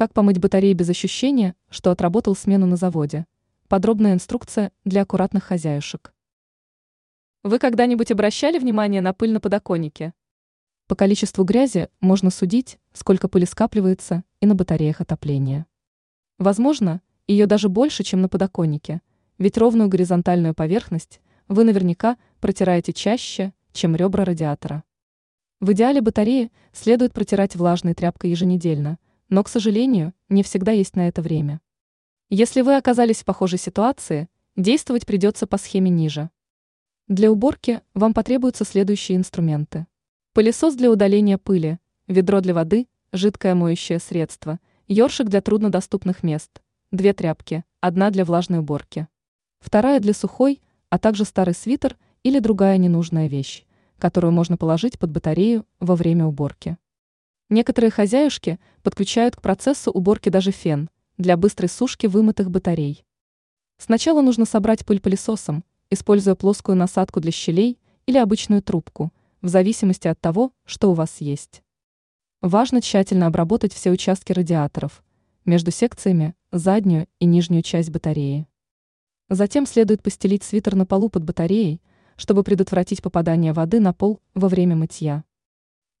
Как помыть батареи без ощущения, что отработал смену на заводе? Подробная инструкция для аккуратных хозяюшек. Вы когда-нибудь обращали внимание на пыль на подоконнике? По количеству грязи можно судить, сколько пыли скапливается и на батареях отопления. Возможно, ее даже больше, чем на подоконнике, ведь ровную горизонтальную поверхность вы наверняка протираете чаще, чем ребра радиатора. В идеале батареи следует протирать влажной тряпкой еженедельно, но, к сожалению, не всегда есть на это время. Если вы оказались в похожей ситуации, действовать придется по схеме ниже. Для уборки вам потребуются следующие инструменты. Пылесос для удаления пыли, ведро для воды, жидкое моющее средство, ёршик для труднодоступных мест, две тряпки, одна для влажной уборки, вторая для сухой, а также старый свитер или другая ненужная вещь, которую можно положить под батарею во время уборки. Некоторые хозяюшки подключают к процессу уборки даже фен для быстрой сушки вымытых батарей. Сначала нужно собрать пыль пылесосом, используя плоскую насадку для щелей или обычную трубку, в зависимости от того, что у вас есть. Важно тщательно обработать все участки радиаторов, между секциями, заднюю и нижнюю часть батареи. Затем следует постелить свитер на полу под батареей, чтобы предотвратить попадание воды на пол во время мытья.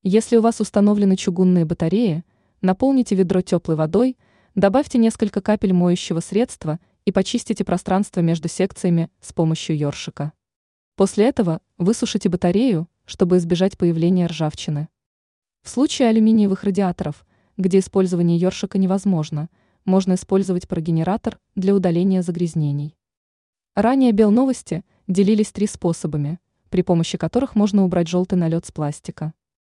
Если у вас установлены чугунные батареи, наполните ведро теплой водой, добавьте несколько капель моющего средства и почистите пространство между секциями с помощью ёршика. После этого высушите батарею, чтобы избежать появления ржавчины. В случае алюминиевых радиаторов, где использование ёршика невозможно, можно использовать прогенератор для удаления загрязнений. Ранее Белновости делились три способами, при помощи которых можно убрать желтый налет с пластика.